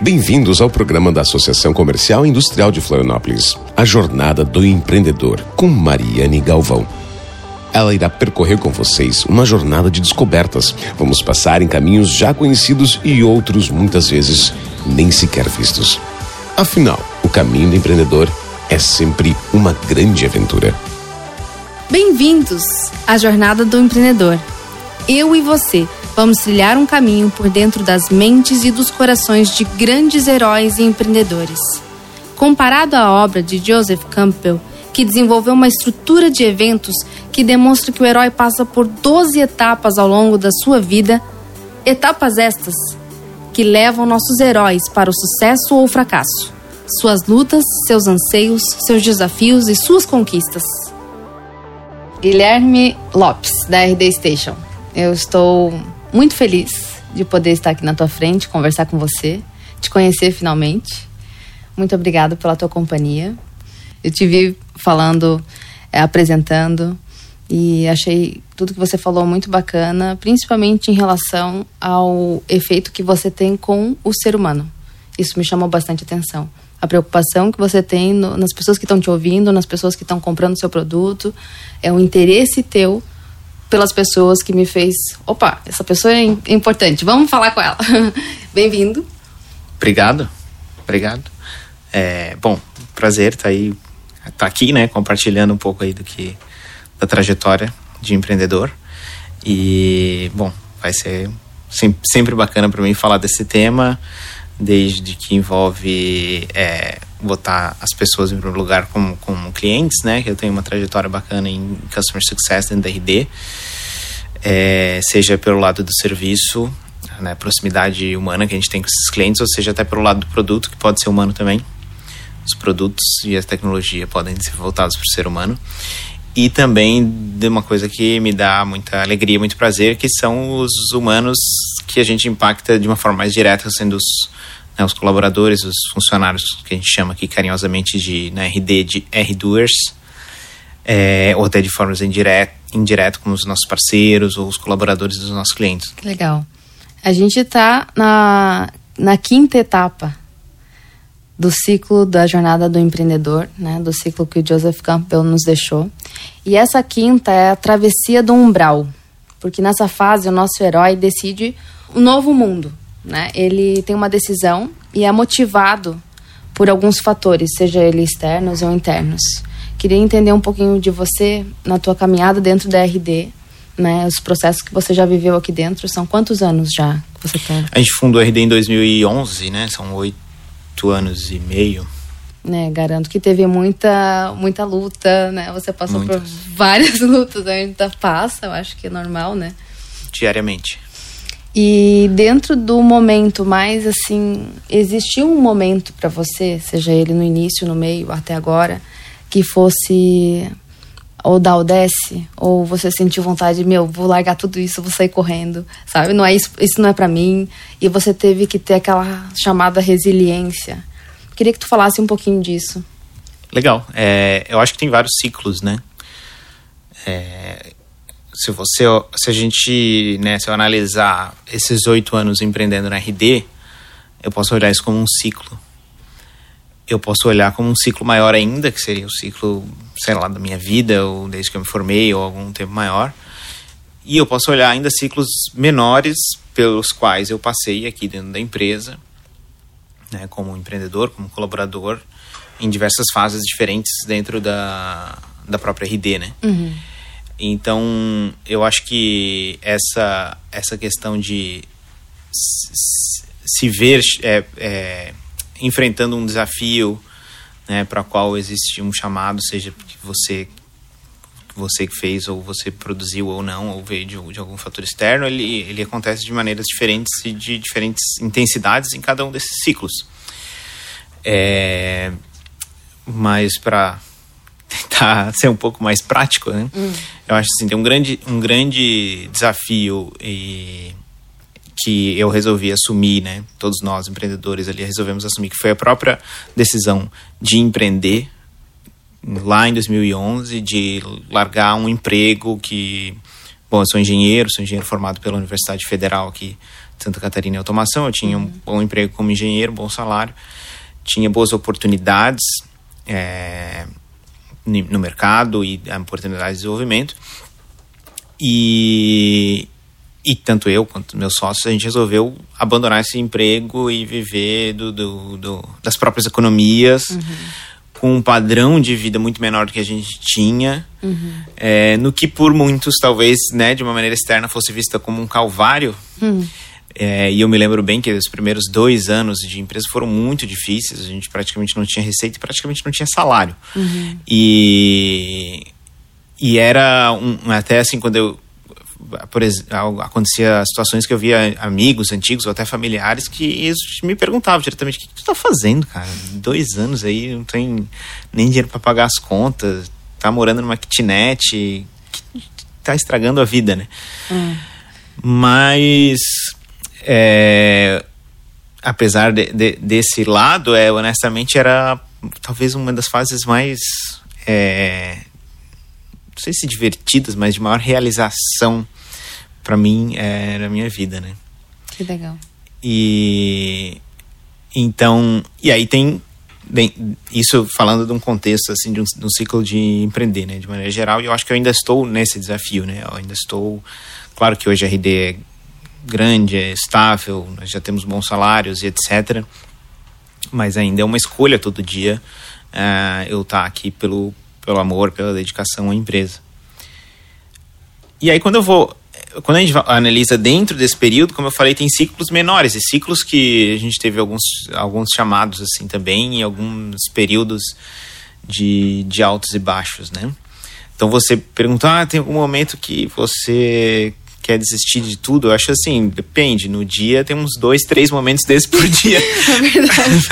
Bem-vindos ao programa da Associação Comercial e Industrial de Florianópolis, A Jornada do Empreendedor, com Mariane Galvão. Ela irá percorrer com vocês uma jornada de descobertas. Vamos passar em caminhos já conhecidos e outros, muitas vezes, nem sequer vistos. Afinal, o caminho do empreendedor é sempre uma grande aventura. Bem-vindos à Jornada do Empreendedor. Eu e você vamos trilhar um caminho por dentro das mentes e dos corações de grandes heróis e empreendedores. Comparado à obra de Joseph Campbell, que desenvolveu uma estrutura de eventos que demonstra que o herói passa por 12 etapas ao longo da sua vida, etapas estas que levam nossos heróis para o sucesso ou o fracasso, suas lutas, seus anseios, seus desafios e suas conquistas. Guilherme Lopes, da RD Station. Eu estou muito feliz de poder estar aqui na tua frente, conversar com você, te conhecer finalmente. Muito obrigada pela tua companhia. Eu te vi falando, é, apresentando e achei tudo que você falou muito bacana, principalmente em relação ao efeito que você tem com o ser humano. Isso me chamou bastante atenção. A preocupação que você tem no, nas pessoas que estão te ouvindo, nas pessoas que estão comprando seu produto, é um interesse teu pelas pessoas que me fez. Opa, essa pessoa é importante, vamos falar com ela. Bem-vindo. Obrigado, obrigado. É, bom, prazer estar tá aí, tá aqui, né, compartilhando um pouco aí do que da trajetória de empreendedor. E bom, vai ser sempre, bacana para mim falar desse tema, desde que envolve é, botar as pessoas em primeiro lugar como, como clientes, né? Eu tenho uma trajetória bacana em Customer Success dentro da RD. É, seja pelo lado do serviço, né, proximidade humana que a gente tem com esses clientes, ou seja até pelo lado do produto, que pode ser humano também. Os produtos e a tecnologia podem ser voltados para o ser humano. E também de uma coisa que me dá muita alegria, muito prazer, que são os humanos que a gente impacta de uma forma mais direta, sendo os né, os colaboradores, os funcionários que a gente chama aqui carinhosamente de na RD de R-Doers, é, ou até de formas indireto, indireto, como os nossos parceiros ou os colaboradores dos nossos clientes. Que legal. A gente está na, na quinta etapa do ciclo da jornada do empreendedor, né, do ciclo que o Joseph Campbell nos deixou. E essa quinta é a travessia do umbral, porque nessa fase o nosso herói decide um novo mundo, né? Ele tem uma decisão e é motivado por alguns fatores, seja ele externos ou internos. Queria entender um pouquinho de você na tua caminhada dentro da RD, né? Os processos que você já viveu aqui dentro, são quantos anos já que você tem? A gente fundou a RD em 2011, né? São oito anos e meio. Né, garanto que teve muita muita luta, né? Você passou Muitas. por várias lutas, ainda passa, eu acho que é normal, né? Diariamente. E dentro do momento mais assim, existiu um momento para você, seja ele no início, no meio, até agora, que fosse ou da Odesse, ou você sentiu vontade, meu, vou largar tudo isso, vou sair correndo, sabe? Não é isso, isso não é para mim, e você teve que ter aquela chamada resiliência. Queria que tu falasse um pouquinho disso. Legal. É, eu acho que tem vários ciclos, né? É, se você se a gente né, se eu analisar esses oito anos empreendendo na RD eu posso olhar isso como um ciclo. Eu posso olhar como um ciclo maior ainda que seria o ciclo sei lá da minha vida ou desde que eu me formei ou algum tempo maior. E eu posso olhar ainda ciclos menores pelos quais eu passei aqui dentro da empresa né, como empreendedor como colaborador em diversas fases diferentes dentro da da própria RD né? Uhum. Então, eu acho que essa, essa questão de se ver é, é, enfrentando um desafio né, para qual existe um chamado, seja que você você que fez ou você produziu ou não ou veio de, de, algum fator externo ele, ele acontece de maneiras diferentes e de diferentes intensidades em cada um desses ciclos. É, mas para tentar ser um pouco mais prático, né? Hum. Eu acho assim, tem um grande, um grande desafio e que eu resolvi assumir, né? Todos nós empreendedores ali resolvemos assumir que foi a própria decisão de empreender lá em 2011, de largar um emprego que, bom, eu sou engenheiro, sou engenheiro formado pela Universidade Federal aqui Santa Catarina Automação. Eu tinha um bom emprego como engenheiro, bom salário, tinha boas oportunidades é, no mercado e oportunidades de desenvolvimento. E, e tanto eu quanto meus sócios, a gente resolveu abandonar esse emprego e viver do, do, do das próprias economias. Uhum com um padrão de vida muito menor do que a gente tinha, uhum. é, no que por muitos, talvez, né, de uma maneira externa, fosse vista como um calvário. Uhum. É, e eu me lembro bem que os primeiros dois anos de empresa foram muito difíceis, a gente praticamente não tinha receita e praticamente não tinha salário. Uhum. E, e era um, até assim, quando eu por exemplo, acontecia situações que eu via amigos antigos ou até familiares que me perguntavam diretamente: o que tu tá fazendo, cara? Dois anos aí, não tem nem dinheiro para pagar as contas, tá morando numa kitnet, tá estragando a vida, né? Hum. Mas, é, apesar de, de, desse lado, é, honestamente, era talvez uma das fases mais. É, não sei se divertidas, mas de maior realização para mim é na minha vida, né? Que legal. E então, e aí tem bem, isso falando de um contexto assim de um, de um, ciclo de empreender, né, de maneira geral, e eu acho que eu ainda estou nesse desafio, né? Eu ainda estou, claro que hoje a RD é grande, é estável, nós já temos bons salários e etc. Mas ainda é uma escolha todo dia uh, eu estar tá aqui pelo pelo amor, pela dedicação à empresa. E aí quando eu vou quando a gente analisa dentro desse período, como eu falei, tem ciclos menores e ciclos que a gente teve alguns, alguns chamados assim também em alguns períodos de, de altos e baixos, né? Então você perguntar, ah, tem algum momento que você quer desistir de tudo? Eu acho assim, depende. No dia tem uns dois, três momentos desses por dia. É verdade.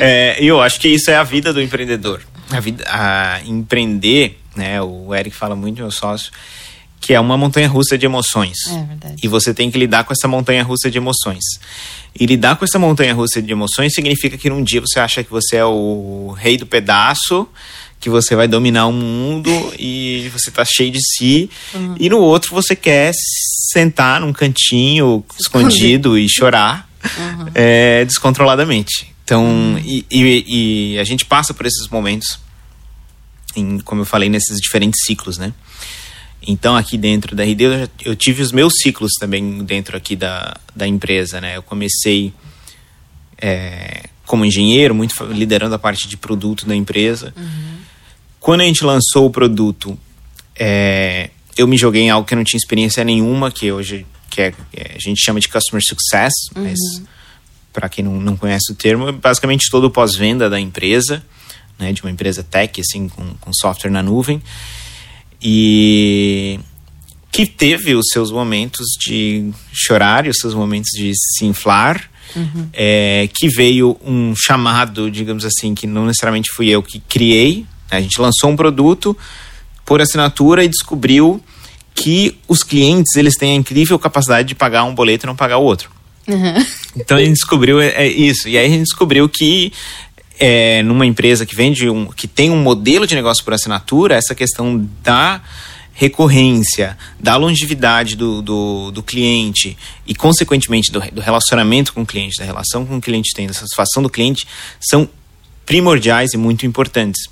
é, e eu acho que isso é a vida do empreendedor. A vida, a empreender, né? O Eric fala muito, meu sócio, que é uma montanha russa de emoções. É verdade. E você tem que lidar com essa montanha russa de emoções. E lidar com essa montanha russa de emoções significa que num dia você acha que você é o rei do pedaço, que você vai dominar o mundo e você tá cheio de si. Uhum. E no outro você quer sentar num cantinho escondido e chorar uhum. é, descontroladamente. Então, uhum. e, e, e a gente passa por esses momentos, em, como eu falei, nesses diferentes ciclos, né? Então, aqui dentro da RD, eu, eu, tive os meus ciclos também dentro aqui da, da empresa, né? Eu comecei é, como engenheiro, muito liderando a parte de produto da empresa. Uhum. Quando a gente lançou o produto, é, eu me joguei em algo que eu não tinha experiência nenhuma, que hoje que é, é a gente chama de Customer Success, uhum. mas para quem não, não conhece o termo, é basicamente todo o pós-venda da empresa, né? De uma empresa tech, assim, com, com software na nuvem e que teve os seus momentos de chorar e os seus momentos de se inflar. Uhum. É, que veio um chamado, digamos assim, que não necessariamente fui eu que criei. A gente lançou um produto por assinatura e descobriu que os clientes eles têm a incrível capacidade de pagar um boleto e não pagar o outro. Uhum. Então a gente descobriu é, é, isso. E aí a gente descobriu que é, numa empresa que vende um, que tem um modelo de negócio por assinatura, essa questão da recorrência, da longevidade do, do, do cliente e, consequentemente, do, do, relacionamento com o cliente, da relação com o cliente tem, da satisfação do cliente, são primordiais e muito importantes.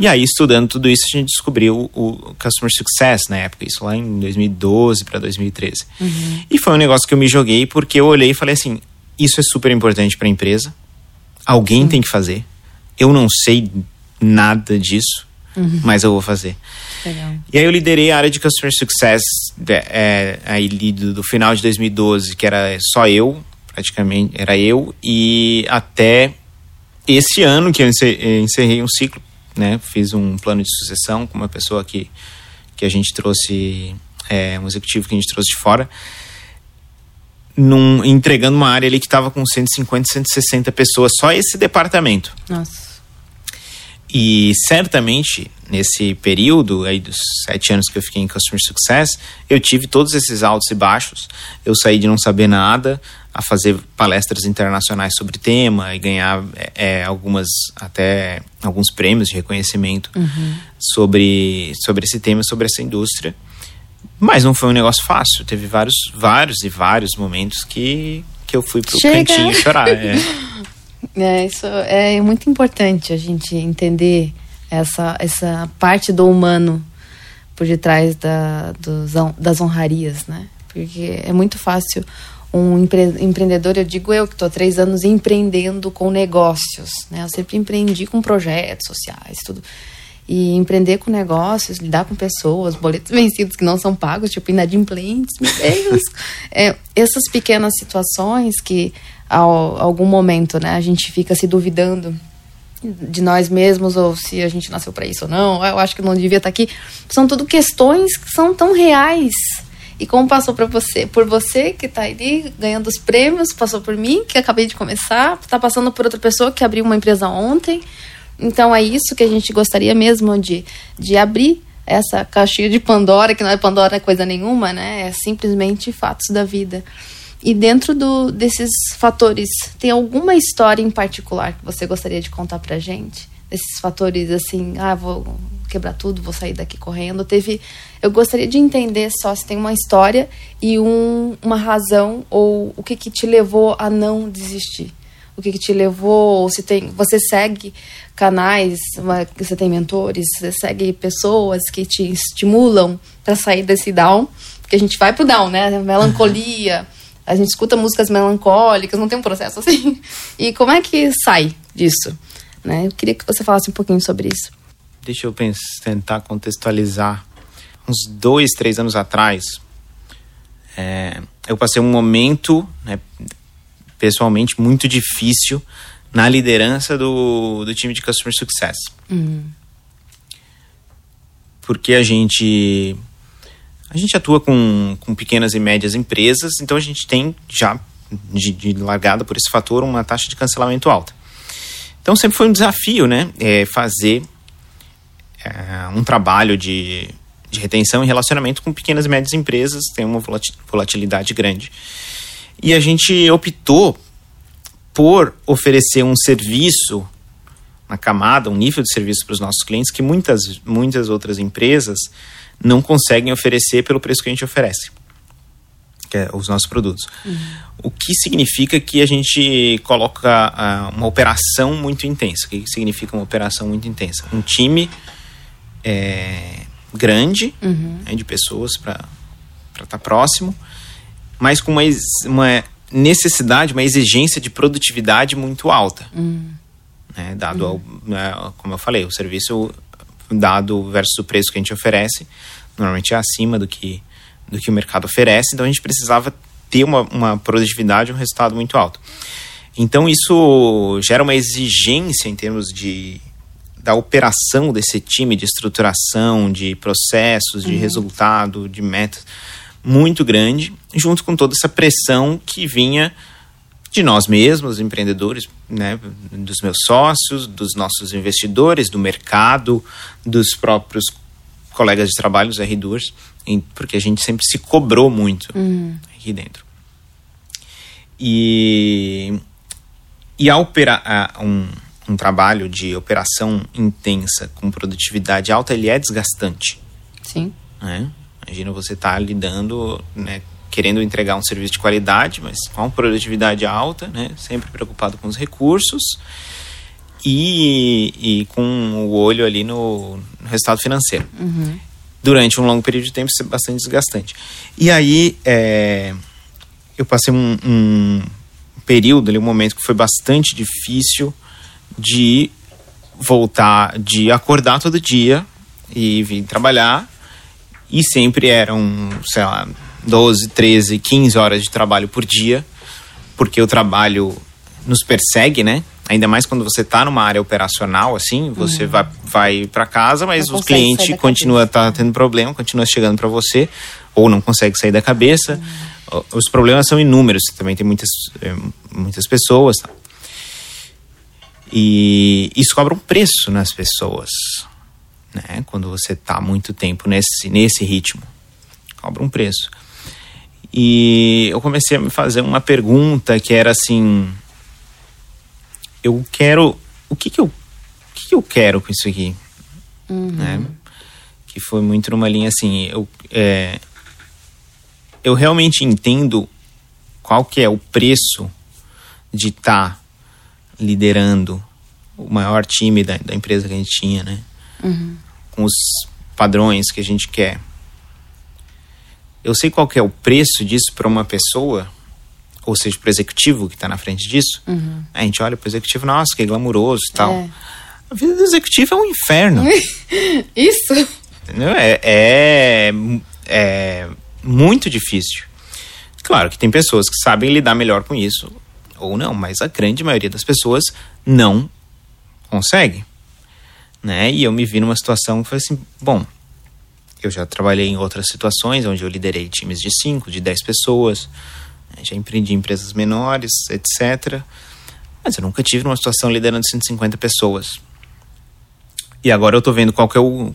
E aí, estudando tudo isso, a gente descobriu o, Customer Success na época, isso lá em 2012 para 2013. Uhum. E foi um negócio que eu me joguei porque eu olhei e falei assim: isso é super importante para a empresa, Alguém Sim. tem que fazer. Eu não sei nada disso, uhum. mas eu vou fazer. Legal. E aí eu liderei a área de Customer Success é, aí do, do, final de 2012, que era só eu, praticamente, era eu, e até esse ano que eu encerrei um ciclo, né? Fiz um plano de sucessão com uma pessoa que, que a gente trouxe, é, um executivo que a gente trouxe de fora num, entregando uma área ali que estava com 150, 160 pessoas, só esse departamento. Nossa. E certamente, nesse período aí dos sete anos que eu fiquei em Customer Success, eu tive todos esses altos e baixos. Eu saí de não saber nada a fazer palestras internacionais sobre tema e ganhar é, é algumas, até alguns prêmios de reconhecimento uhum. sobre, sobre esse tema, sobre essa indústria Mas não foi um negócio fácil. Teve vários, vários e vários momentos que, que eu fui pro Chega. cantinho chorar. É. É, isso é muito importante a gente entender essa, essa parte do humano por detrás da, dos, das honrarias, né? Porque é muito fácil um empre, empreendedor, eu digo eu que estou há três anos empreendendo com negócios, né? Eu sempre empreendi com projetos sociais, tudo. E empreender com negócios, lidar com pessoas, boletos vencidos que não são pagos, tipo inadimplentes, meu Deus. é, essas pequenas situações que, ao algum momento, né, a gente fica se duvidando de nós mesmos ou se a gente nasceu para isso ou não, eu acho que não devia estar aqui. São tudo questões que são tão reais. E como passou para você, por você que está ali ganhando os prêmios, passou por mim que acabei de começar, está passando por outra pessoa que abriu uma empresa ontem. Então é isso que a gente gostaria mesmo de, de abrir essa caixinha de Pandora, que não é Pandora coisa nenhuma, né? É simplesmente fatos da vida. E dentro do, desses fatores, tem alguma história em particular que você gostaria de contar pra gente? Esses fatores assim, ah, vou quebrar tudo, vou sair daqui correndo. Teve, eu gostaria de entender só se tem uma história e um, uma razão ou o que que te levou a não desistir. O que que te levou, se tem, você segue canais, você tem mentores, você segue pessoas que te estimulam para sair desse down, porque a gente vai pro down, né? Melancolia, a gente escuta músicas melancólicas, não tem um processo assim. E como é que sai disso? Né? Eu queria que você falasse um pouquinho sobre isso. Deixa eu pensar, tentar contextualizar. Uns dois, três anos atrás, é, eu passei um momento, né, pessoalmente, muito difícil na liderança do, do time de Customer Success. Uhum. Porque a gente a gente atua com, com pequenas e médias empresas, então a gente tem já de, de largada por esse fator uma taxa de cancelamento alta. Então sempre foi um desafio, né, é fazer é, um trabalho de, de retenção e relacionamento com pequenas e médias empresas, tem uma volatilidade grande. E a gente optou por oferecer um serviço na camada, um nível de serviço para os nossos clientes que muitas, muitas outras empresas não conseguem oferecer pelo preço que a gente oferece, que é os nossos produtos. Uhum. O que significa que a gente coloca uh, uma operação muito intensa. O que significa uma operação muito intensa? Um time é, grande Uhum. né, de pessoas para estar tá próximo, mas com uma, uma necessidade, uma exigência de produtividade muito alta. Uhum. né, dado ao, né, como eu falei, o serviço dado versus o preço que a gente oferece, normalmente é acima do que, do que o mercado oferece, então a gente precisava ter uma, uma produtividade, um resultado muito alto. Então isso gera uma exigência em termos de da operação desse time, de estruturação, de processos, de resultado, de metas, muito grande, junto com toda essa pressão que vinha de nós mesmos, empreendedores, né, dos meus sócios, dos nossos investidores, do mercado, dos próprios colegas de trabalho, os R2, em- porque a gente sempre se cobrou muito aqui dentro. E, e a opera, a- um, um trabalho de operação intensa com produtividade alta, ele é desgastante Sim. né? Imagina você estar lidando, né, querendo entregar um serviço de qualidade, mas com produtividade alta, né, sempre preocupado com os recursos e, e com o olho ali no, no resultado financeiro. Durante um longo período de tempo, isso é bastante desgastante. E aí, é, eu passei um, um período ali, um momento que foi bastante difícil de voltar, de acordar todo dia e vir trabalhar e sempre eram, sei lá, 12, 13, 15 horas de trabalho por dia, porque o trabalho nos persegue, né? Ainda mais quando você está numa área operacional, assim, você vai, vai para casa, mas Não o cliente continua tá tendo problema, continua chegando para você, ou não consegue sair da cabeça. O- Os problemas são inúmeros, também tem muitas, eh, muitas pessoas. tá? E isso cobra um preço nas pessoas, né? Quando você tá muito tempo nesse, nesse ritmo, cobra um preço. E eu comecei a me fazer uma pergunta que era assim: eu quero, o que que eu, o que que eu quero com isso aqui, né? Que foi muito numa linha assim, eu, é, eu realmente entendo qual que é o preço de estar tá liderando o maior time da, da, empresa que a gente tinha, né? Uhum. Com os padrões que a gente quer. Eu sei qual que é o preço disso para uma pessoa, ou seja, para o executivo que está na frente disso. Uhum. A gente olha para o executivo, nossa, que glamuroso e tal. É. A vida do executivo é um inferno. Isso? Entendeu? É, é, é muito difícil. Claro que tem pessoas que sabem lidar melhor com isso, ou não, mas a grande maioria das pessoas não consegue. Né? E eu me vi numa situação que foi assim, bom, eu já trabalhei em outras situações onde eu liderei times de 5, de 10 pessoas? Já empreendi empresas menores, etc. Mas eu nunca tive uma situação liderando 150 pessoas. E agora eu tô vendo qual que é o,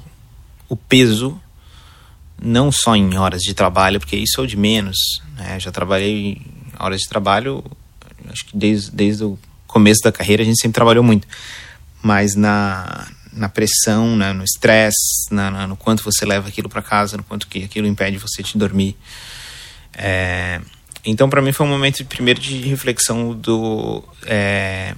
o peso, não só em horas de trabalho, porque isso é o de menos. Né? Já trabalhei em horas de trabalho, acho que desde, desde o começo da carreira a gente sempre trabalhou muito. Mas na, na pressão, né? no estresse, no quanto você leva aquilo para casa, no quanto que aquilo impede você de dormir. É, então, para mim, foi um momento primeiro de reflexão do. É,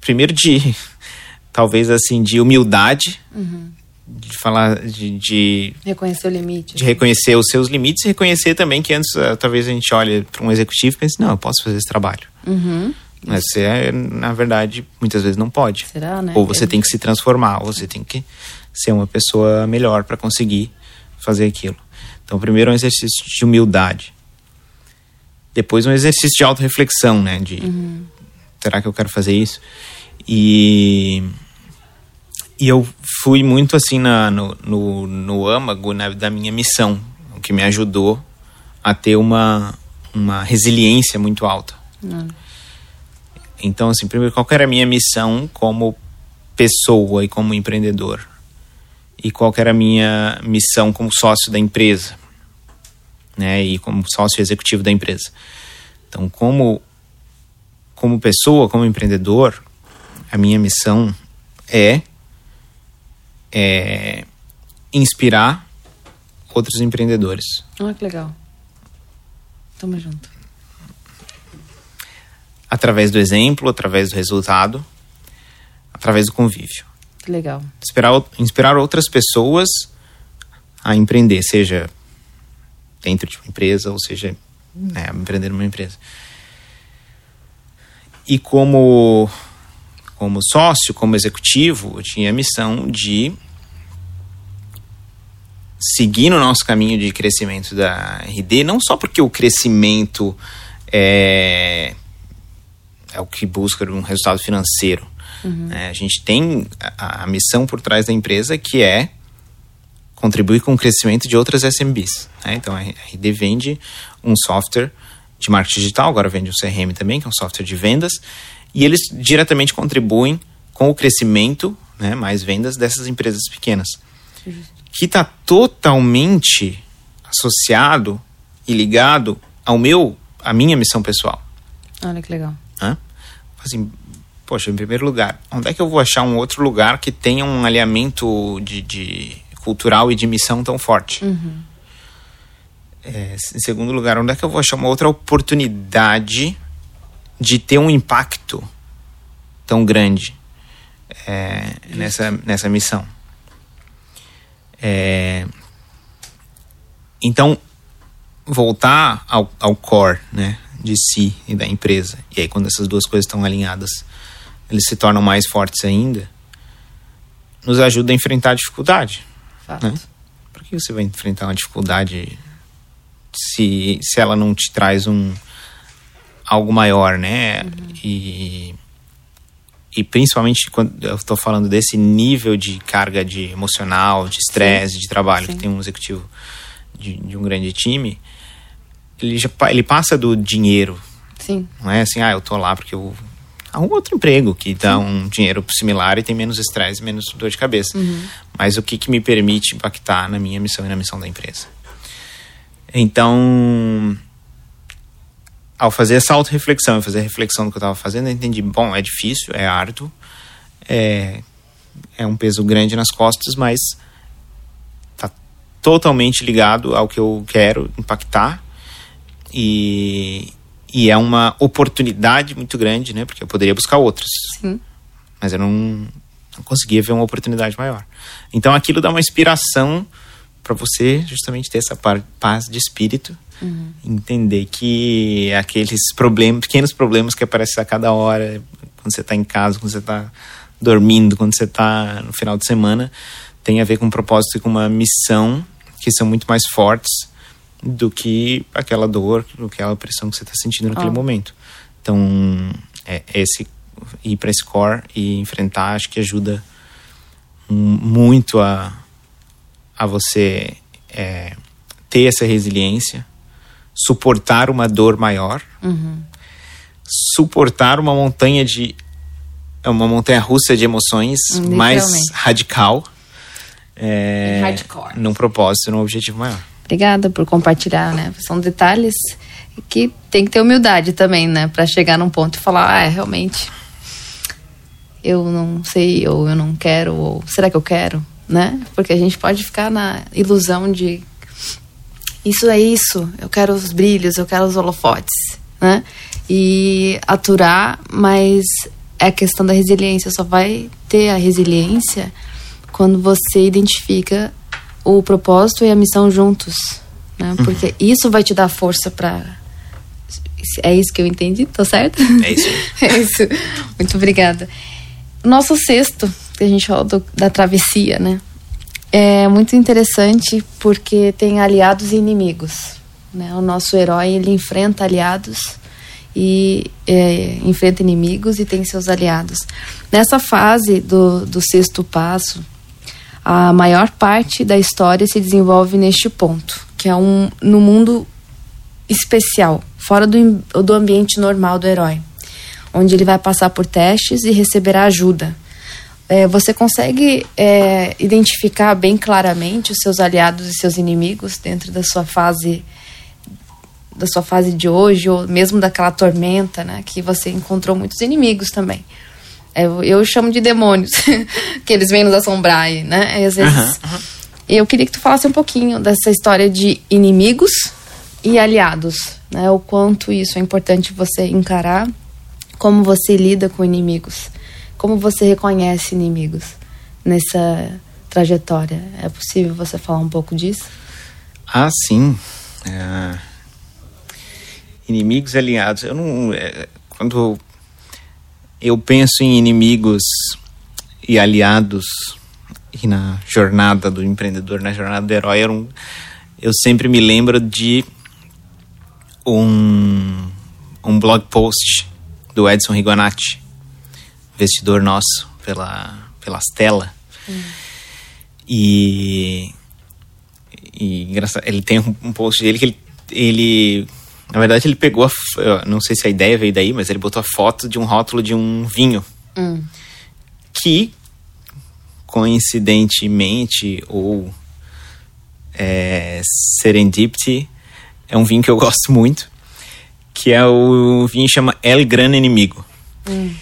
primeiro de talvez assim de humildade uhum. de falar de, de, reconhecer o limite de reconhecer os seus limites e reconhecer também que antes uh, talvez a gente olhe para um executivo e pense não eu posso fazer esse trabalho uhum. mas você na verdade muitas vezes não pode Será, né? ou você é. tem que se transformar ou você tem que ser uma pessoa melhor para conseguir fazer aquilo então primeiro um exercício de humildade depois um exercício de autorreflexão né de uhum. será que eu quero fazer isso e e eu fui muito assim na, no, no, no âmago né, da minha missão, o que me ajudou a ter uma, uma resiliência muito alta. Hum. Então, assim, primeiro, qual era a minha missão como pessoa e como empreendedor? E qual era a minha missão como sócio da empresa? Né, e como sócio executivo da empresa. Então, como, como pessoa, como empreendedor, a minha missão é é, inspirar outros empreendedores. Ah, que legal. Tamo junto. Através do exemplo, através do resultado, através do convívio. Que legal. Inspirar, inspirar outras pessoas a empreender, seja dentro de uma empresa ou seja né, empreender numa empresa. E como como sócio, como executivo, eu tinha a missão de seguir no nosso caminho de crescimento da RD, não só porque o crescimento é, é o que busca um resultado financeiro. Uhum. É, a gente tem a, a, missão por trás da empresa que é contribuir com o crescimento de outras SMBs. Né? Então a RD vende um software de marketing digital, agora vende um CRM também, que é um software de vendas, e eles diretamente contribuem com o crescimento, né, mais vendas dessas empresas pequenas. Que está totalmente associado e ligado ao meu, à minha missão pessoal. Olha que legal. Hã? Assim, poxa, em primeiro lugar, onde é que eu vou achar um outro lugar que tenha um alinhamento de, de cultural e de missão tão forte? Uhum. É, em segundo lugar, onde é que eu vou achar uma outra oportunidade de ter um impacto tão grande é, nessa, nessa missão? É... Então, voltar ao, ao core né, de si e da empresa. E aí, quando essas duas coisas estão alinhadas, eles se tornam mais fortes ainda, nos ajuda a enfrentar a dificuldade. Fato. Né? Por que você vai enfrentar uma dificuldade se, se ela não te traz um algo maior, né? Uhum. E e principalmente quando eu estou falando desse nível de carga de emocional, de estresse, de trabalho Sim. que tem um executivo de, de, um grande time, ele já ele passa do dinheiro. Sim. Não é assim, ah, eu tô lá porque eu arrumo outro emprego que dá Sim. um dinheiro similar e tem menos estresse, menos dor de cabeça. Uhum. Mas o que, que me permite impactar na minha missão e na missão da empresa? Então, ao fazer essa auto-reflexão fazer a reflexão do que eu estava fazendo, eu entendi, bom, é difícil, é árduo, é, é um peso grande nas costas, mas tá totalmente ligado ao que eu quero impactar e, e é uma oportunidade muito grande, né? Porque eu poderia buscar outras. Sim. Mas eu não, não conseguia ver uma oportunidade maior. Então aquilo dá uma inspiração para você justamente ter essa paz de espírito, uhum. entender que aqueles problemas, pequenos problemas que aparecem a cada hora, quando você está em casa, quando você está dormindo, quando você está no final de semana, tem a ver com um propósito e com uma missão que são muito mais fortes do que aquela dor, do que aquela pressão que você está sentindo naquele oh. momento. Então, é, esse ir para esse core e enfrentar, acho que ajuda muito a, a você é, ter essa resiliência, suportar uma dor maior, uhum. suportar uma montanha de uma montanha russa de emoções mais radical é, Hardcore. num propósito, num objetivo maior. Obrigada por compartilhar, né? São detalhes que tem que ter humildade também, né? Para chegar num ponto e falar, ah, é, realmente, eu não sei, ou eu não quero, ou será que eu quero, né? Porque a gente pode ficar na ilusão de isso é isso, eu quero os brilhos, eu quero os holofotes, né? E aturar, mas é a questão da resiliência, só vai ter a resiliência quando você identifica o propósito e a missão juntos, né? Uhum. Porque isso vai te dar força para é isso que eu entendi, tô certo? É isso. é isso. Muito obrigada. Nosso sexto, que a gente falou do, da travessia, né? É muito interessante porque tem aliados e inimigos. Né? O nosso herói ele enfrenta aliados e é, enfrenta inimigos e tem seus aliados. Nessa fase do, do sexto passo, a maior parte da história se desenvolve neste ponto, que é um no mundo especial, fora do, do ambiente normal do herói, onde ele vai passar por testes e receberá ajuda. É, você consegue é, identificar bem claramente os seus aliados e seus inimigos dentro da sua fase da sua fase de hoje ou mesmo daquela tormenta, né, que você encontrou muitos inimigos também. Eu, eu chamo de demônios, que eles vêm nos assombrar, né? E às vezes. Uhum, uhum. Eu queria que tu falasse um pouquinho dessa história de inimigos e aliados, né? O quanto isso é importante você encarar, como você lida com inimigos, como você reconhece inimigos nessa trajetória. É possível você falar um pouco disso? Ah, sim. É... Inimigos e aliados. Eu não. É... Quando eu penso em inimigos e aliados e na jornada do empreendedor, na jornada do herói, eu, um, eu sempre me lembro de um, um blog post do Edson Rigonati, vestidor nosso, pela, pela Stella. Hum. E, e ele tem um, um post dele que ele, ele na verdade, ele pegou, a, não sei se a ideia veio daí, mas ele botou a foto de um rótulo de um vinho. Hum. Que, coincidentemente, ou é, serendipity, é um vinho que eu gosto muito, que é o vinho chama El Gran Inimigo. Hum.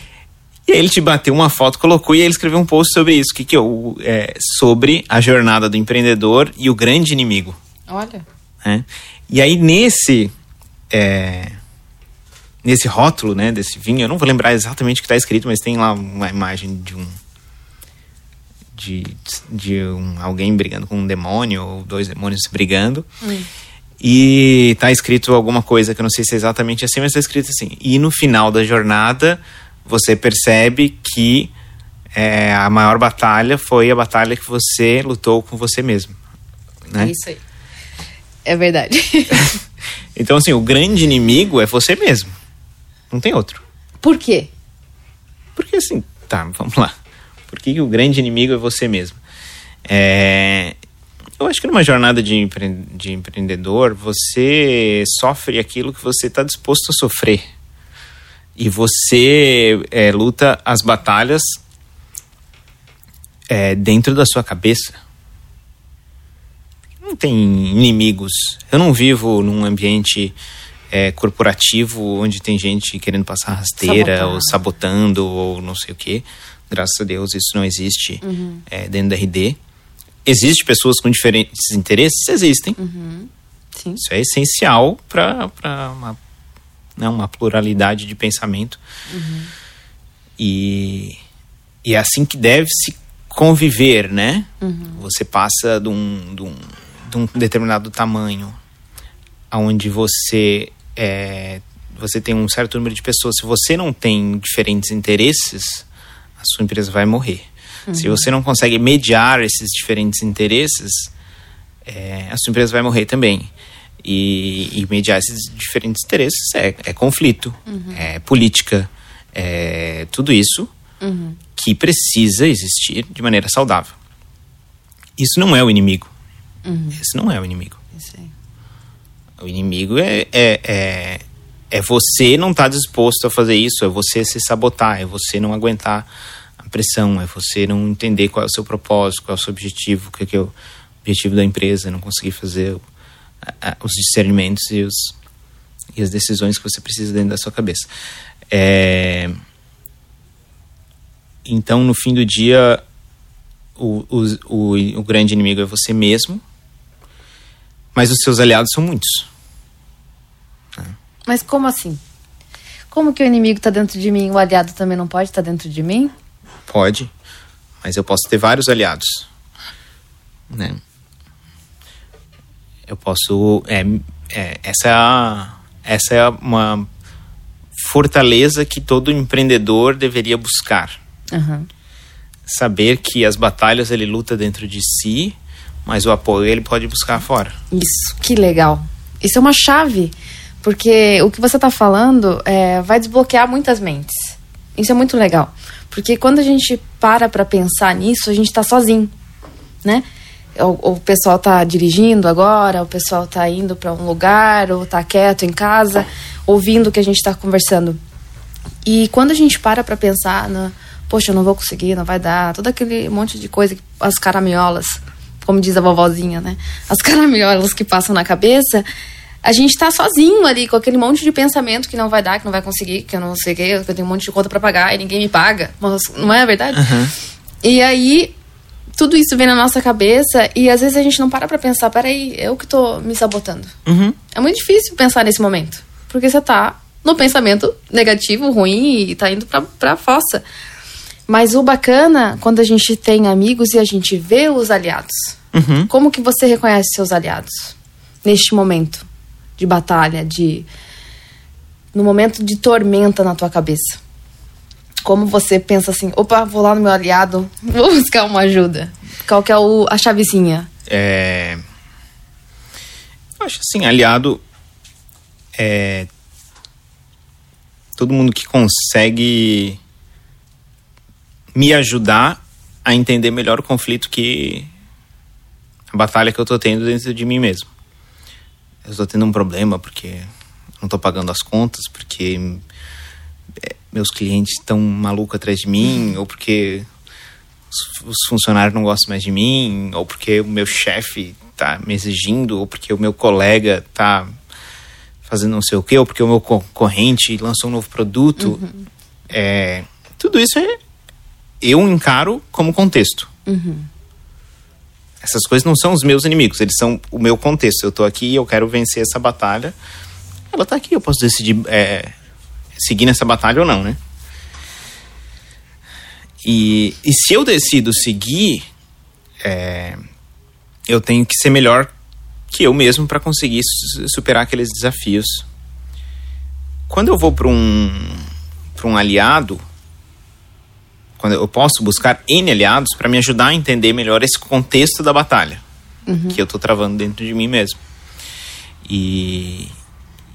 E aí ele te bateu uma foto, colocou e ele escreveu um post sobre isso, que, que eu, é, sobre a jornada do empreendedor e o grande inimigo. Olha. É. E aí nesse é, nesse rótulo, né, desse vinho, eu não vou lembrar exatamente o que está escrito, mas tem lá uma imagem de um de, de um, alguém brigando com um demônio ou dois demônios brigando. Hum. E tá escrito alguma coisa que eu não sei se é exatamente assim, mas tá escrito assim. E no final da jornada, você percebe que é, a maior batalha foi a batalha que você lutou com você mesmo. Né? É isso aí. É verdade. Então, assim, o grande inimigo é você mesmo. Não tem outro. Por quê? Porque, assim, tá, vamos lá. Por que o grande inimigo é você mesmo? É, eu acho que numa jornada de, empre de empreendedor, você sofre aquilo que você está disposto a sofrer. E você é, luta as batalhas é, dentro da sua cabeça não tem inimigos. Eu não vivo num ambiente é, corporativo onde tem gente querendo passar rasteira Sabotar. ou sabotando ou não sei o que. Graças a Deus isso não existe uhum. é, dentro da RD. Existem pessoas com diferentes interesses? Existem. Sim. Isso é essencial para uma, né, uma pluralidade de pensamento. E, e é assim que deve se conviver, né? Você passa de um, de, um, de um determinado tamanho, onde você, é, você tem um certo número de pessoas. Se você não tem diferentes interesses, a sua empresa vai morrer. Se você não consegue mediar esses diferentes interesses, é, a sua empresa vai morrer também. E, e mediar esses diferentes interesses é, é conflito, é política, é tudo isso que precisa existir de maneira saudável. Isso não é o inimigo. Esse não é o inimigo. O inimigo é, é, é, é você não estar disposto a fazer isso, é você se sabotar, é você não aguentar a pressão, é você não entender qual é o seu propósito, qual é o seu objetivo, o que é, que é o objetivo da empresa, não conseguir fazer os discernimentos e, os, e as decisões que você precisa dentro da sua cabeça. É, Então, no fim do dia, o, o, o, o grande inimigo é você mesmo, mas os seus aliados são muitos. Mas como assim? Como que o inimigo tá dentro de mim, o aliado também não pode estar dentro de mim? Pode, mas eu posso ter vários aliados. Né? Eu posso. É, é, essa, é a, essa é uma fortaleza que todo empreendedor deveria buscar. Aham. Saber que as batalhas ele luta dentro de si, mas o apoio ele pode buscar fora. Isso, que legal. Isso é uma chave, porque o que você está falando é, vai desbloquear muitas mentes. Isso é muito legal, porque quando a gente para para pensar nisso, a gente está sozinho, né? O, o pessoal tá dirigindo agora, o pessoal tá indo para um lugar, ou tá quieto em casa, ouvindo o que a gente está conversando. E quando a gente para pra pensar, na, poxa, eu não vou conseguir, não vai dar, todo aquele monte de coisa, as caraminholas, como diz a vovozinha, né? As caraminholas que passam na cabeça, a gente tá sozinho ali com aquele monte de pensamento que não vai dar, que não vai conseguir, que eu não sei o que, que eu tenho um monte de conta pra pagar e ninguém me paga. Mas não é verdade? E aí, tudo isso vem na nossa cabeça e às vezes a gente não para pra pensar, peraí, eu que tô me sabotando. Uhum. É muito difícil pensar nesse momento. Porque você tá no pensamento negativo, ruim e tá indo pra, pra fossa. Mas o bacana, quando a gente tem amigos e a gente vê os aliados. Uhum. Como que você reconhece seus aliados? Neste momento de batalha, de... No momento de tormenta na tua cabeça. Como você pensa assim, opa, vou lá no meu aliado, vou buscar uma ajuda. Qual que é o, a chavezinha? É... Eu acho assim, aliado é todo mundo que consegue me ajudar a entender melhor o conflito que a batalha que eu tô tendo dentro de mim mesmo. Eu tô tendo um problema porque não tô pagando as contas, porque é, meus clientes estão malucos atrás de mim, ou porque os- os funcionários não gostam mais de mim, ou porque o meu chefe tá me exigindo, ou porque o meu colega tá fazendo não sei o quê, ou porque o meu concorrente lançou um novo produto. É, tudo isso é, eu encaro como contexto. Essas coisas não são os meus inimigos, eles são o meu contexto. Eu tô aqui e eu quero vencer essa batalha. Ela tá aqui, eu posso decidir é, seguir nessa batalha ou não, né? E, e se eu decido seguir, é, eu tenho que ser melhor que eu mesmo para conseguir su- superar aqueles desafios. Quando eu vou para um, pra um aliado, quando eu posso buscar N aliados para me ajudar a entender melhor esse contexto da batalha que eu tô travando dentro de mim mesmo. E,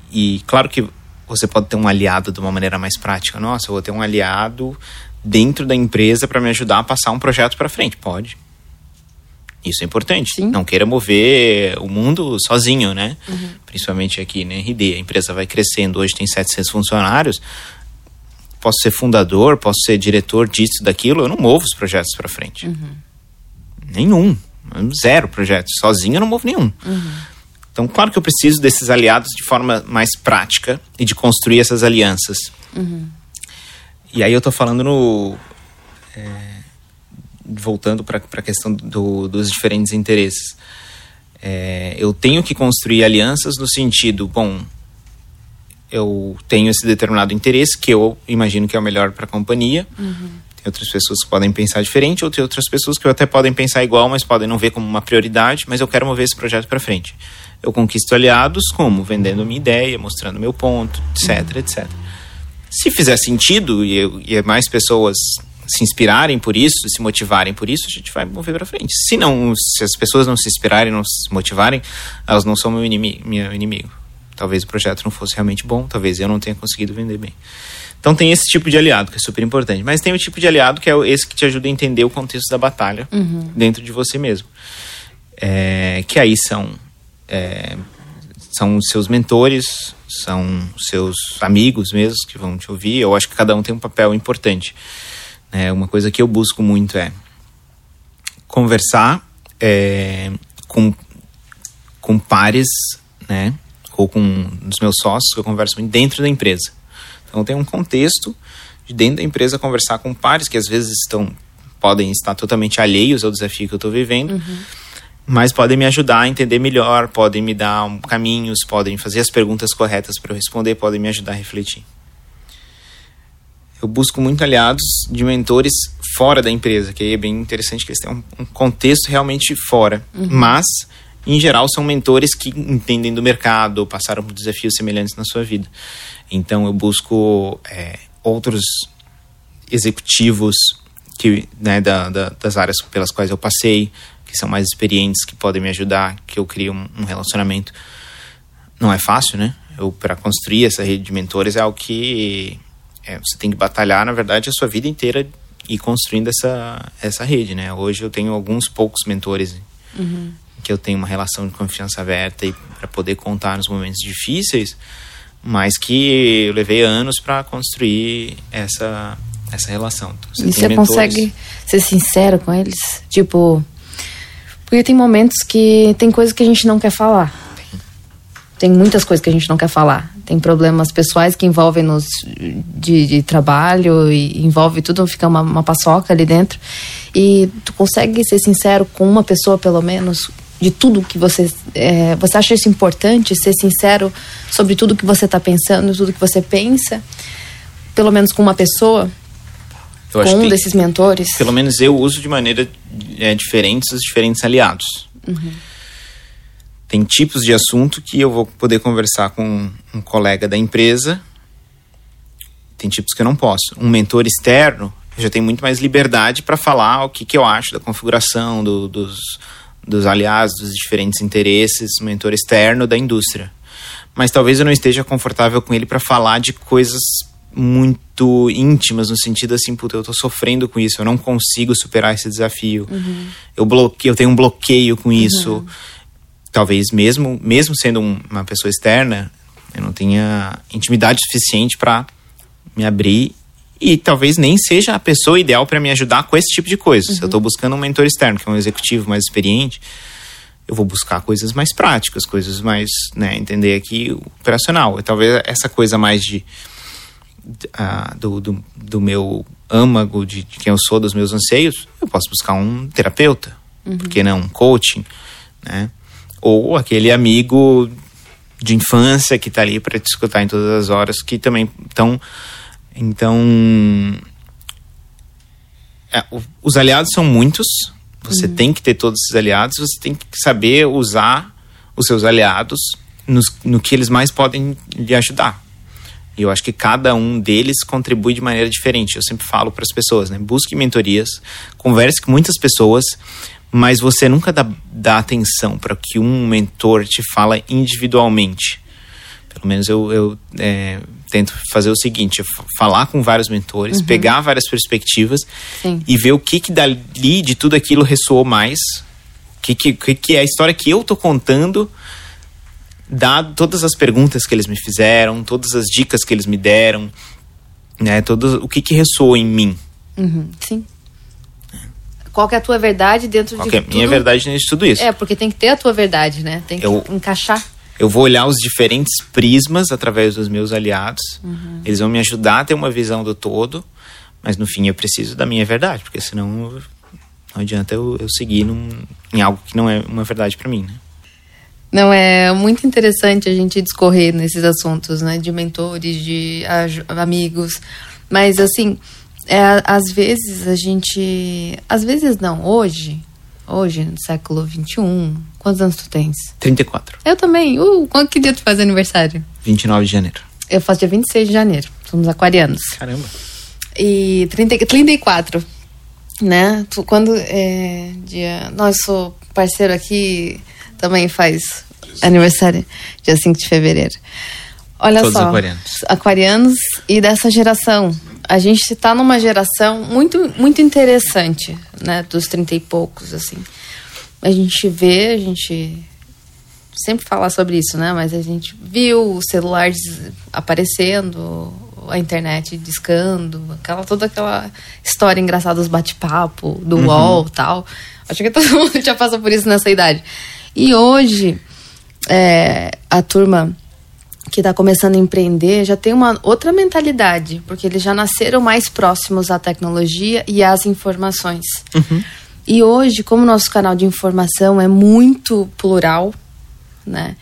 e claro que você pode ter um aliado de uma maneira mais prática. Nossa, eu vou ter um aliado dentro da empresa para me ajudar a passar um projeto para frente. Pode. Isso é importante. Sim. Não queira mover o mundo sozinho, né? Principalmente aqui na RD. A empresa vai crescendo. Hoje tem 700 funcionários. Posso ser fundador, posso ser diretor disso, daquilo. Eu não movo os projetos para frente. Nenhum. Zero projetos. Sozinho eu não movo nenhum. Então, claro que eu preciso desses aliados de forma mais prática e de construir essas alianças. E aí eu tô falando no, é, voltando para a questão do, dos diferentes interesses. É, eu tenho que construir alianças no sentido, bom, eu tenho esse determinado interesse que eu imagino que é o melhor para a companhia. Uhum. Tem outras pessoas que podem pensar diferente, ou tem outras pessoas que até podem pensar igual, mas podem não ver como uma prioridade. Mas eu quero mover esse projeto para frente. Eu conquisto aliados como vendendo minha ideia, mostrando meu ponto, etc, uhum. etc. Se fizer sentido e, eu, e mais pessoas se inspirarem por isso, se motivarem por isso, a gente vai mover para frente. Se não, se as pessoas não se inspirarem, não se motivarem, elas não são meu inimigo, meu inimigo. Talvez o projeto não fosse realmente bom, talvez eu não tenha conseguido vender bem. Então tem esse tipo de aliado que é super importante, mas tem o tipo de aliado que é esse que te ajuda a entender o contexto da batalha uhum. dentro de você mesmo, é, que aí são é, são os seus mentores, são seus amigos mesmo que vão te ouvir. Eu acho que cada um tem um papel importante. É, uma coisa que eu busco muito é conversar é, com, com pares, né? Ou com os meus sócios que eu converso muito dentro da empresa. Então tem um contexto de dentro da empresa conversar com pares que às vezes estão podem estar totalmente alheios ao desafio que eu estou vivendo. Uhum mas podem me ajudar a entender melhor, podem me dar um, caminhos, podem fazer as perguntas corretas para eu responder, podem me ajudar a refletir. Eu busco muito aliados de mentores fora da empresa, que aí é bem interessante que eles têm um, um contexto realmente fora, uhum. mas em geral são mentores que entendem do mercado, passaram por desafios semelhantes na sua vida. Então eu busco é, outros executivos que né, da, da, das áreas pelas quais eu passei, que são mais experientes, que podem me ajudar, que eu crio um, um relacionamento. Não é fácil, né? Eu para construir essa rede de mentores é algo que é, você tem que batalhar, na verdade, a sua vida inteira e construindo essa essa rede, né? Hoje eu tenho alguns poucos mentores uhum. Que eu tenho uma relação de confiança aberta e para poder contar nos momentos difíceis, mas que eu levei anos para construir essa essa relação. Então, você e você mentores... consegue ser sincero com eles? Tipo, porque tem momentos que tem coisas que a gente não quer falar. Tem muitas coisas que a gente não quer falar. Tem problemas pessoais que envolvem nos de, de trabalho e envolve tudo, fica uma, uma paçoca ali dentro. E tu consegue ser sincero com uma pessoa, pelo menos, de tudo que você. É, você acha isso importante? Ser sincero sobre tudo que você está pensando, tudo que você pensa? Pelo menos com uma pessoa? Eu com um desses mentores? Pelo menos eu uso de maneira é, diferente os diferentes aliados. Uhum. Tem tipos de assunto que eu vou poder conversar com um colega da empresa, tem tipos que eu não posso. Um mentor externo, eu já tenho muito mais liberdade para falar o que, que eu acho da configuração, do, dos, dos aliados, dos diferentes interesses, mentor externo da indústria. Mas talvez eu não esteja confortável com ele para falar de coisas muito íntimas, no sentido assim, puta, eu tô sofrendo com isso, eu não consigo superar esse desafio. Uhum. Eu bloqueio, eu tenho um bloqueio com isso. Uhum. Talvez mesmo, mesmo sendo um, uma pessoa externa, eu não tenha intimidade suficiente para me abrir e talvez nem seja a pessoa ideal para me ajudar com esse tipo de coisa. Uhum. Se eu estou uhum. buscando um mentor externo, que é um executivo mais experiente, eu vou buscar coisas mais práticas, coisas mais, né, entender aqui operacional. E talvez essa coisa mais de uh, do, do, do, meu âmago, de, de, quem eu sou, dos meus anseios, eu posso buscar um terapeuta, uhum. porque não um coaching, né? Ou aquele amigo de infância que está ali para te escutar em todas as horas, que também estão. Então. É, os aliados são muitos, você uhum. tem que ter todos esses aliados, você tem que saber usar os seus aliados nos, no que eles mais podem lhe ajudar. E eu acho que cada um deles contribui de maneira diferente. Eu sempre falo para as pessoas, né? Busque mentorias, converse com muitas pessoas, mas você nunca dá, dá atenção para que um mentor te fala individualmente. Pelo menos eu, eu é, tento fazer o seguinte: falar com vários mentores, uhum. pegar várias perspectivas Sim. e ver o que, que dali de tudo aquilo ressoou mais, o que, que, que é a história que eu tô contando dado todas as perguntas que eles me fizeram, todas as dicas que eles me deram, né, todo o que que ressoou em mim. Uhum, sim. Qual que é a tua verdade dentro Qual de é a minha verdade nisso tudo isso? É, porque tem que ter a tua verdade, né? Tem que eu, encaixar. Eu vou olhar os diferentes prismas através dos meus aliados. Uhum. Eles vão me ajudar a ter uma visão do todo, mas no fim eu preciso da minha verdade, porque senão Não adianta eu, eu seguir num, em algo que não é uma verdade para mim, né? Não, é muito interessante a gente discorrer nesses assuntos, né? De mentores, de amigos. Mas, assim, é, às vezes a gente... Às vezes não, hoje... Hoje, no século XXI... Quantos anos tu tens? 34. Eu também. Uh, quando que dia tu faz aniversário? 29 de janeiro. Eu faço dia 26 de janeiro. Somos aquarianos. Caramba. E 30, 34, né? Tu, quando é dia... Nosso parceiro aqui também faz aniversário dia 5 de fevereiro. Olha Todos só. aquarianos. Aquarianos e dessa geração. A gente está numa geração muito, muito interessante, né? Dos 30 e poucos, assim. A gente vê, a gente sempre fala sobre isso, né? Mas a gente viu os celulares aparecendo, a internet discando, aquela, toda aquela história engraçada dos bate-papo, do Uhum. UOL e tal. Acho que todo mundo já passou por isso nessa idade. E hoje, é, a turma que está começando a empreender já tem uma outra mentalidade, porque eles já nasceram mais próximos à tecnologia e às informações. E hoje, como nosso canal de informação é muito plural, né?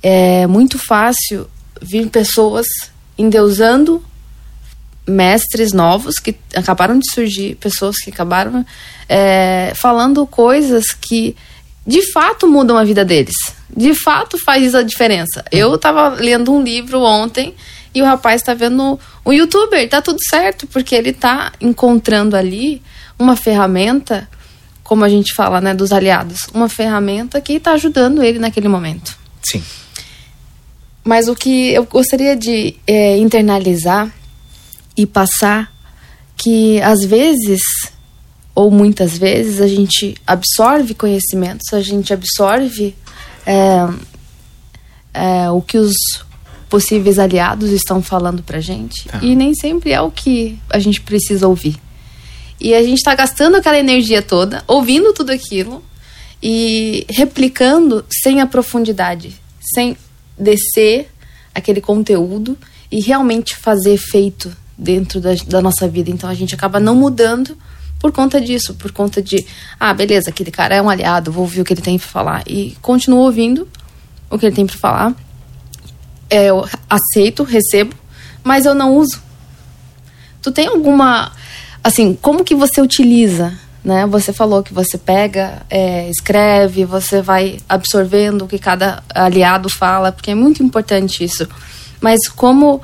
É muito fácil vir pessoas endeusando mestres novos que acabaram de surgir, pessoas que acabaram é, falando coisas que de fato mudam a vida deles. De fato faz a diferença. Eu estava lendo um livro ontem e o rapaz está vendo um youtuber, tá tudo certo, porque ele está encontrando ali uma ferramenta, como a gente fala, né, dos aliados, uma ferramenta que está ajudando ele naquele momento. Sim. Mas o que eu gostaria de é, internalizar e passar que às vezes ou muitas vezes a gente absorve conhecimentos, a gente absorve é, é, o que os possíveis aliados estão falando pra gente Tá. e nem sempre é o que a gente precisa ouvir. E a gente está gastando aquela energia toda, ouvindo tudo aquilo e replicando sem a profundidade, sem descer aquele conteúdo e realmente fazer efeito dentro da, da nossa vida. Então a gente acaba não mudando por conta disso, por conta de, ah, beleza, aquele cara é um aliado, vou ouvir o que ele tem para falar. E continuo ouvindo o que ele tem para falar. É, eu aceito, recebo, mas eu não uso. Tu tem alguma. Assim, como que você utiliza? Né? Você falou que você pega, é, escreve, você vai absorvendo o que cada aliado fala, porque é muito importante isso. Mas como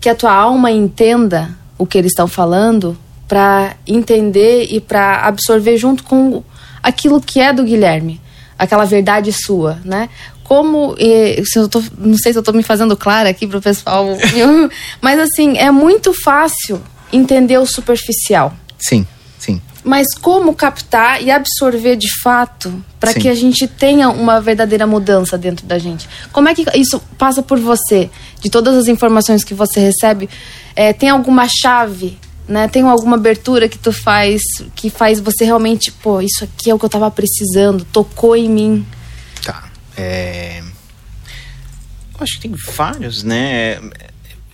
que a tua alma entenda o que eles estão falando para entender e para absorver junto com aquilo que é do Guilherme, aquela verdade sua, né? Como, se eu tô, não sei se eu tô me fazendo clara aqui pro pessoal, mas assim, é muito fácil entender o superficial. Sim, sim. Mas como captar e absorver de fato para que a gente tenha uma verdadeira mudança dentro da gente? Como é que isso passa por você? De todas as informações que você recebe, eh, tem alguma chave, né? Tem alguma abertura que tu faz que faz você realmente, pô, isso aqui é o que eu tava precisando, tocou em mim. Tá. É... Eu acho que tem vários, né?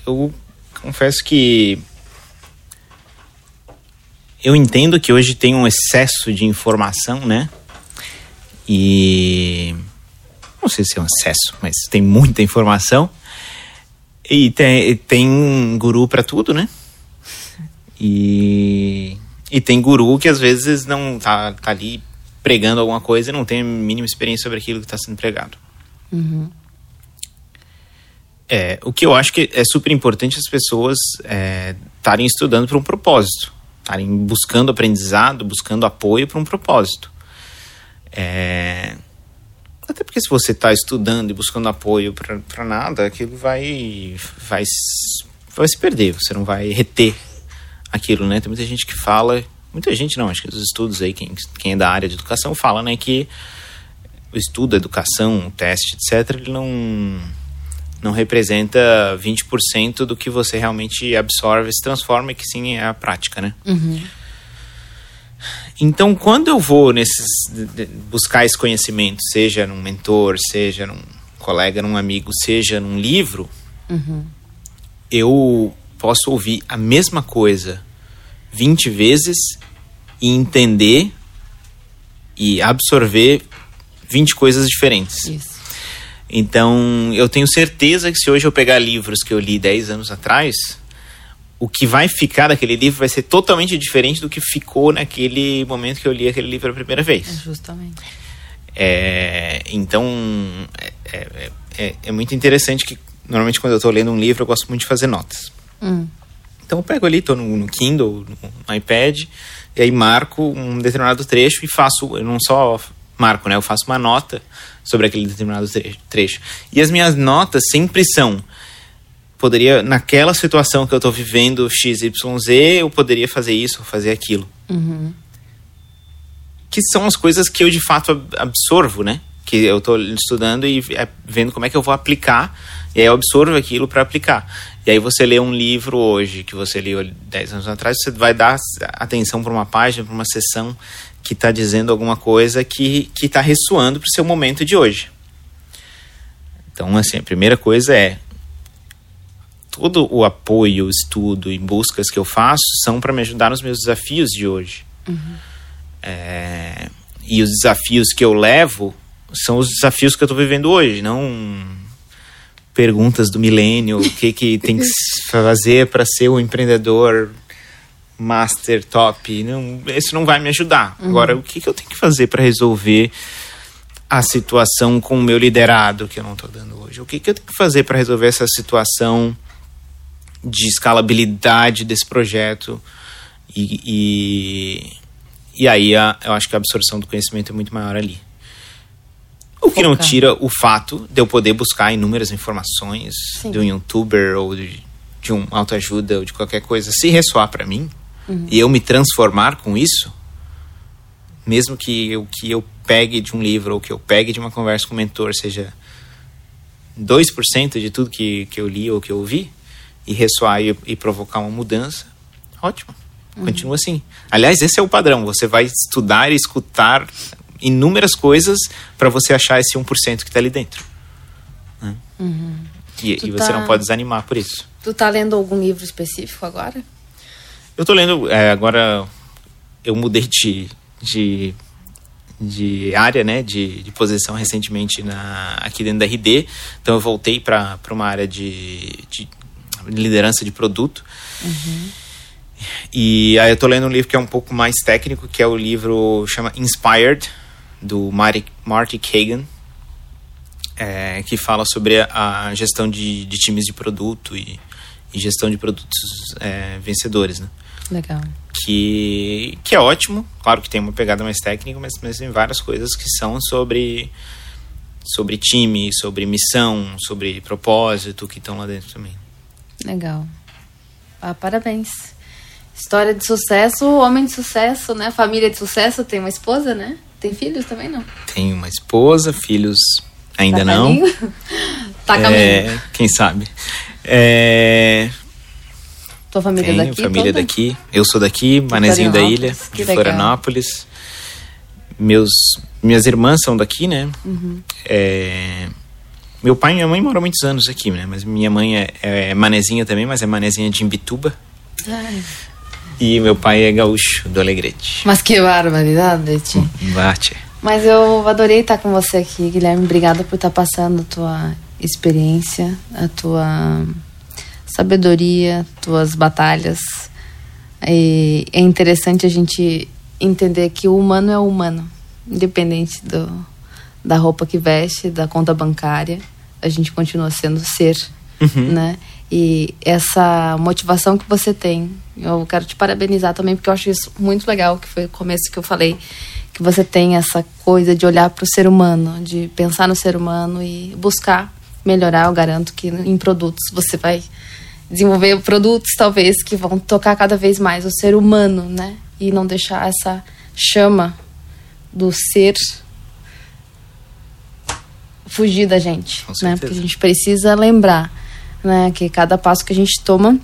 Eu confesso que eu entendo que hoje tem um excesso de informação, né? E não sei se é um excesso, mas tem muita informação. E tem, tem guru para tudo, né? E, e tem guru que às vezes não tá, tá ali pregando alguma coisa e não tem a mínima experiência sobre aquilo que está sendo pregado. É, o que eu acho que é super importante as pessoas estarem estudando para um propósito, estarem buscando aprendizado, buscando apoio para um propósito. É, até porque se você está estudando e buscando apoio para nada, aquilo vai, vai, vai se perder, você não vai reter aquilo, né? Tem muita gente que fala, muita gente não, acho que os estudos aí, quem, quem é da área de educação fala, né, que o estudo, a educação, o teste, etc., ele não, não representa 20% do que você realmente absorve, se transforma e que sim é a prática, né? Então, quando eu vou nesses buscar esse conhecimento, seja num mentor, seja num colega, num amigo, seja num livro, eu posso ouvir a mesma coisa 20 vezes e entender e absorver 20 coisas diferentes. Isso. Então, eu tenho certeza que se hoje eu pegar livros que eu li 10 anos atrás, o que vai ficar daquele livro vai ser totalmente diferente do que ficou naquele momento que eu li aquele livro a primeira É vez. justamente. É, então, é, é, é, é muito interessante que, normalmente, quando eu estou lendo um livro, eu gosto muito de fazer notas. Hum. Então, eu pego ali, estou no, no Kindle, no iPad, e aí marco um determinado trecho e faço, eu não só marco, né? Eu faço uma nota sobre aquele determinado tre- trecho. E as minhas notas sempre são poderia naquela situação que eu estou vivendo XYZ, eu poderia fazer isso ou fazer aquilo. Uhum. Que são as coisas que eu de fato ab- absorvo, né? Que eu estou estudando e é, vendo como é que eu vou aplicar, e aí eu absorvo aquilo para aplicar. E aí você lê um livro hoje que você leu 10 anos atrás, você vai dar atenção para uma página, para uma sessão que está dizendo alguma coisa que que está ressoando para o seu momento de hoje. Então, assim, a primeira coisa é todo o apoio, estudo e buscas que eu faço são para me ajudar nos meus desafios de hoje. É, e os desafios que eu levo são os desafios que eu estou vivendo hoje, não perguntas do milênio, o que, que tem que fazer para ser um empreendedor master top. Não, isso não vai me ajudar. Agora, o que, que eu tenho que fazer para resolver a situação com o meu liderado que eu não estou dando hoje? O que, que eu tenho que fazer para resolver essa situação de escalabilidade desse projeto? E, e, e aí a, eu acho que a absorção do conhecimento é muito maior ali. O que não tira o fato de eu poder buscar inúmeras informações Sim. de um youtuber ou de, de um autoajuda ou de qualquer coisa, se ressoar para mim e eu me transformar com isso, mesmo que eu, que eu pegue de um livro ou que eu pegue de uma conversa com o mentor seja 2% de tudo que, que eu li ou que eu ouvi e ressoar e, e provocar uma mudança, ótimo. Continua assim. Aliás, esse é o padrão. Você vai estudar e escutar inúmeras coisas para você achar esse 1% que está ali dentro. né? E, Tu e você tá- não pode desanimar por isso. Tu tá lendo algum livro específico agora? Eu tô lendo, é, agora eu mudei de, de, de área, né, de, de posição recentemente na, aqui dentro da RD, então eu voltei para uma área de, de liderança de produto. E aí eu tô lendo um livro que é um pouco mais técnico, que é o livro chama Inspired, do Marty, Marty Kagan, é, que fala sobre a, a gestão de, de times de produto e, e gestão de produtos é, vencedores, né? Legal. que, que é ótimo. Claro que tem uma pegada mais técnica, mas, mas tem várias coisas que são sobre sobre time, sobre missão, sobre propósito que estão lá dentro também. Legal. Ah, parabéns. História de sucesso, homem de sucesso, né? Família de sucesso, tem uma esposa, né? Tem filhos também, não? Tenho uma esposa, filhos ainda Tá não. caminho? tá caminho. É, quem sabe? É, Tua família tenho daqui família toda? daqui. Eu sou daqui, Manezinho da Ilha, de. Florianópolis. Meus, minhas irmãs são daqui, né? Uhum. É, meu pai e minha mãe moram muitos anos aqui, né? Mas minha mãe é, é manezinha também, mas é manezinha de Imbituba. Ai, E meu pai é gaúcho, do Alegrete. mas que barbaridade, Ti. Bate. Mas eu adorei estar com você aqui, Guilherme. Obrigada por estar passando a tua experiência, a tua sabedoria, tuas batalhas. E é interessante a gente entender que o humano é o humano, independente do, da roupa que veste, da conta bancária, a gente continua sendo ser, né? E essa motivação que você tem, eu quero te parabenizar também, porque eu acho isso muito legal, que foi o começo que eu falei, que você tem essa coisa de olhar para o ser humano, de pensar no ser humano e buscar melhorar. Eu garanto que em produtos você vai desenvolver produtos talvez que vão tocar cada vez mais o ser humano, né? E não deixar essa chama do ser fugir da gente, né? Porque a gente precisa lembrar, né, que cada passo que a gente toma,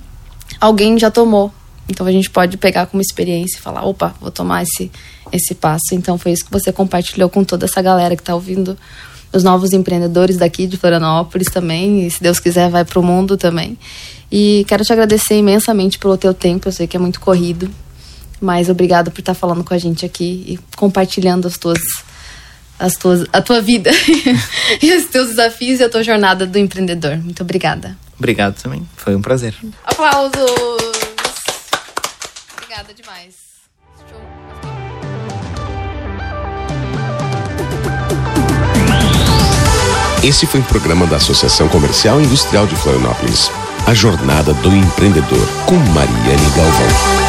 alguém já tomou. Então a gente pode pegar como experiência e falar, opa, vou tomar esse esse passo. Então foi isso que você compartilhou com toda essa galera que está ouvindo, os novos empreendedores daqui de Florianópolis também, e se Deus quiser vai para o mundo também. E quero te agradecer imensamente pelo teu tempo, eu sei que é muito corrido. Mas obrigado por estar falando com a gente aqui e compartilhando as tuas as tuas, a tua vida e os teus desafios e a tua jornada do empreendedor. Muito obrigada. Obrigado também. Foi um prazer. Aplausos! Obrigada demais. Show. Esse foi um programa da Associação Comercial e Industrial de Florianópolis. A Jornada do Empreendedor, com Mariane Galvão.